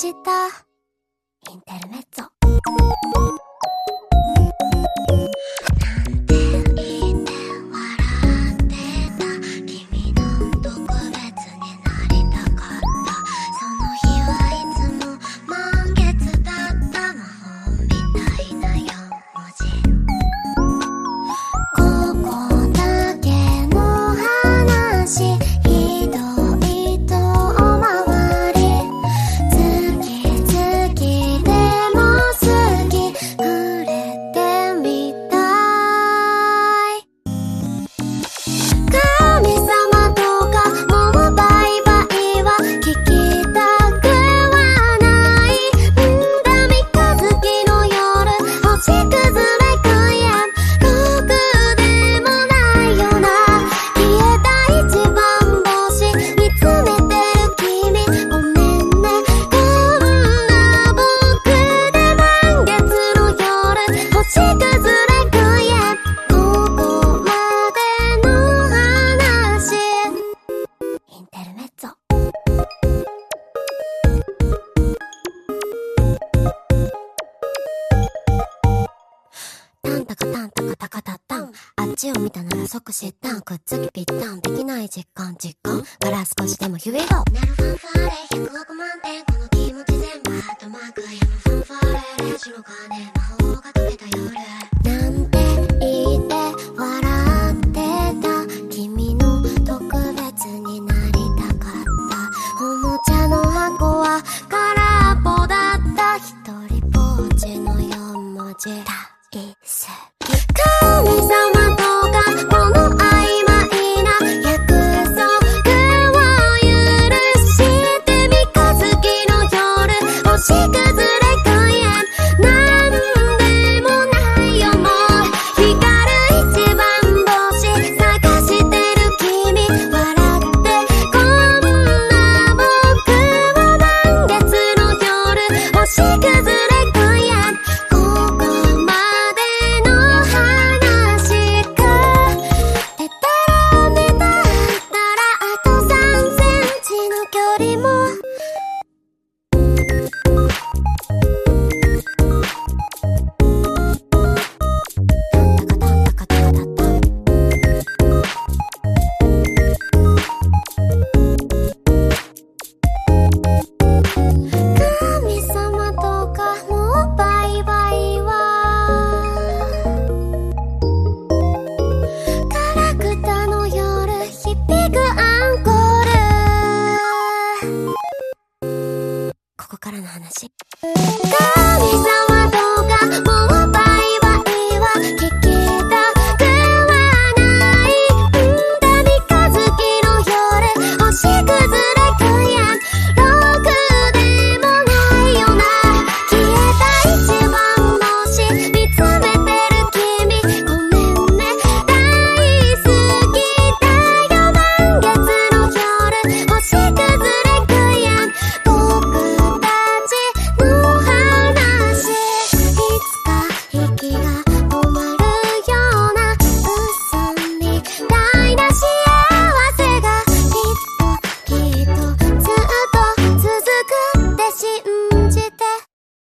した。インテルメッツタンタカタカタタン。あっちを見たなら即知ったくっつきぴったん。できない実感実感。から少しでもヒュイゴなるファンファーレ。100億万点。このりもからの話。神様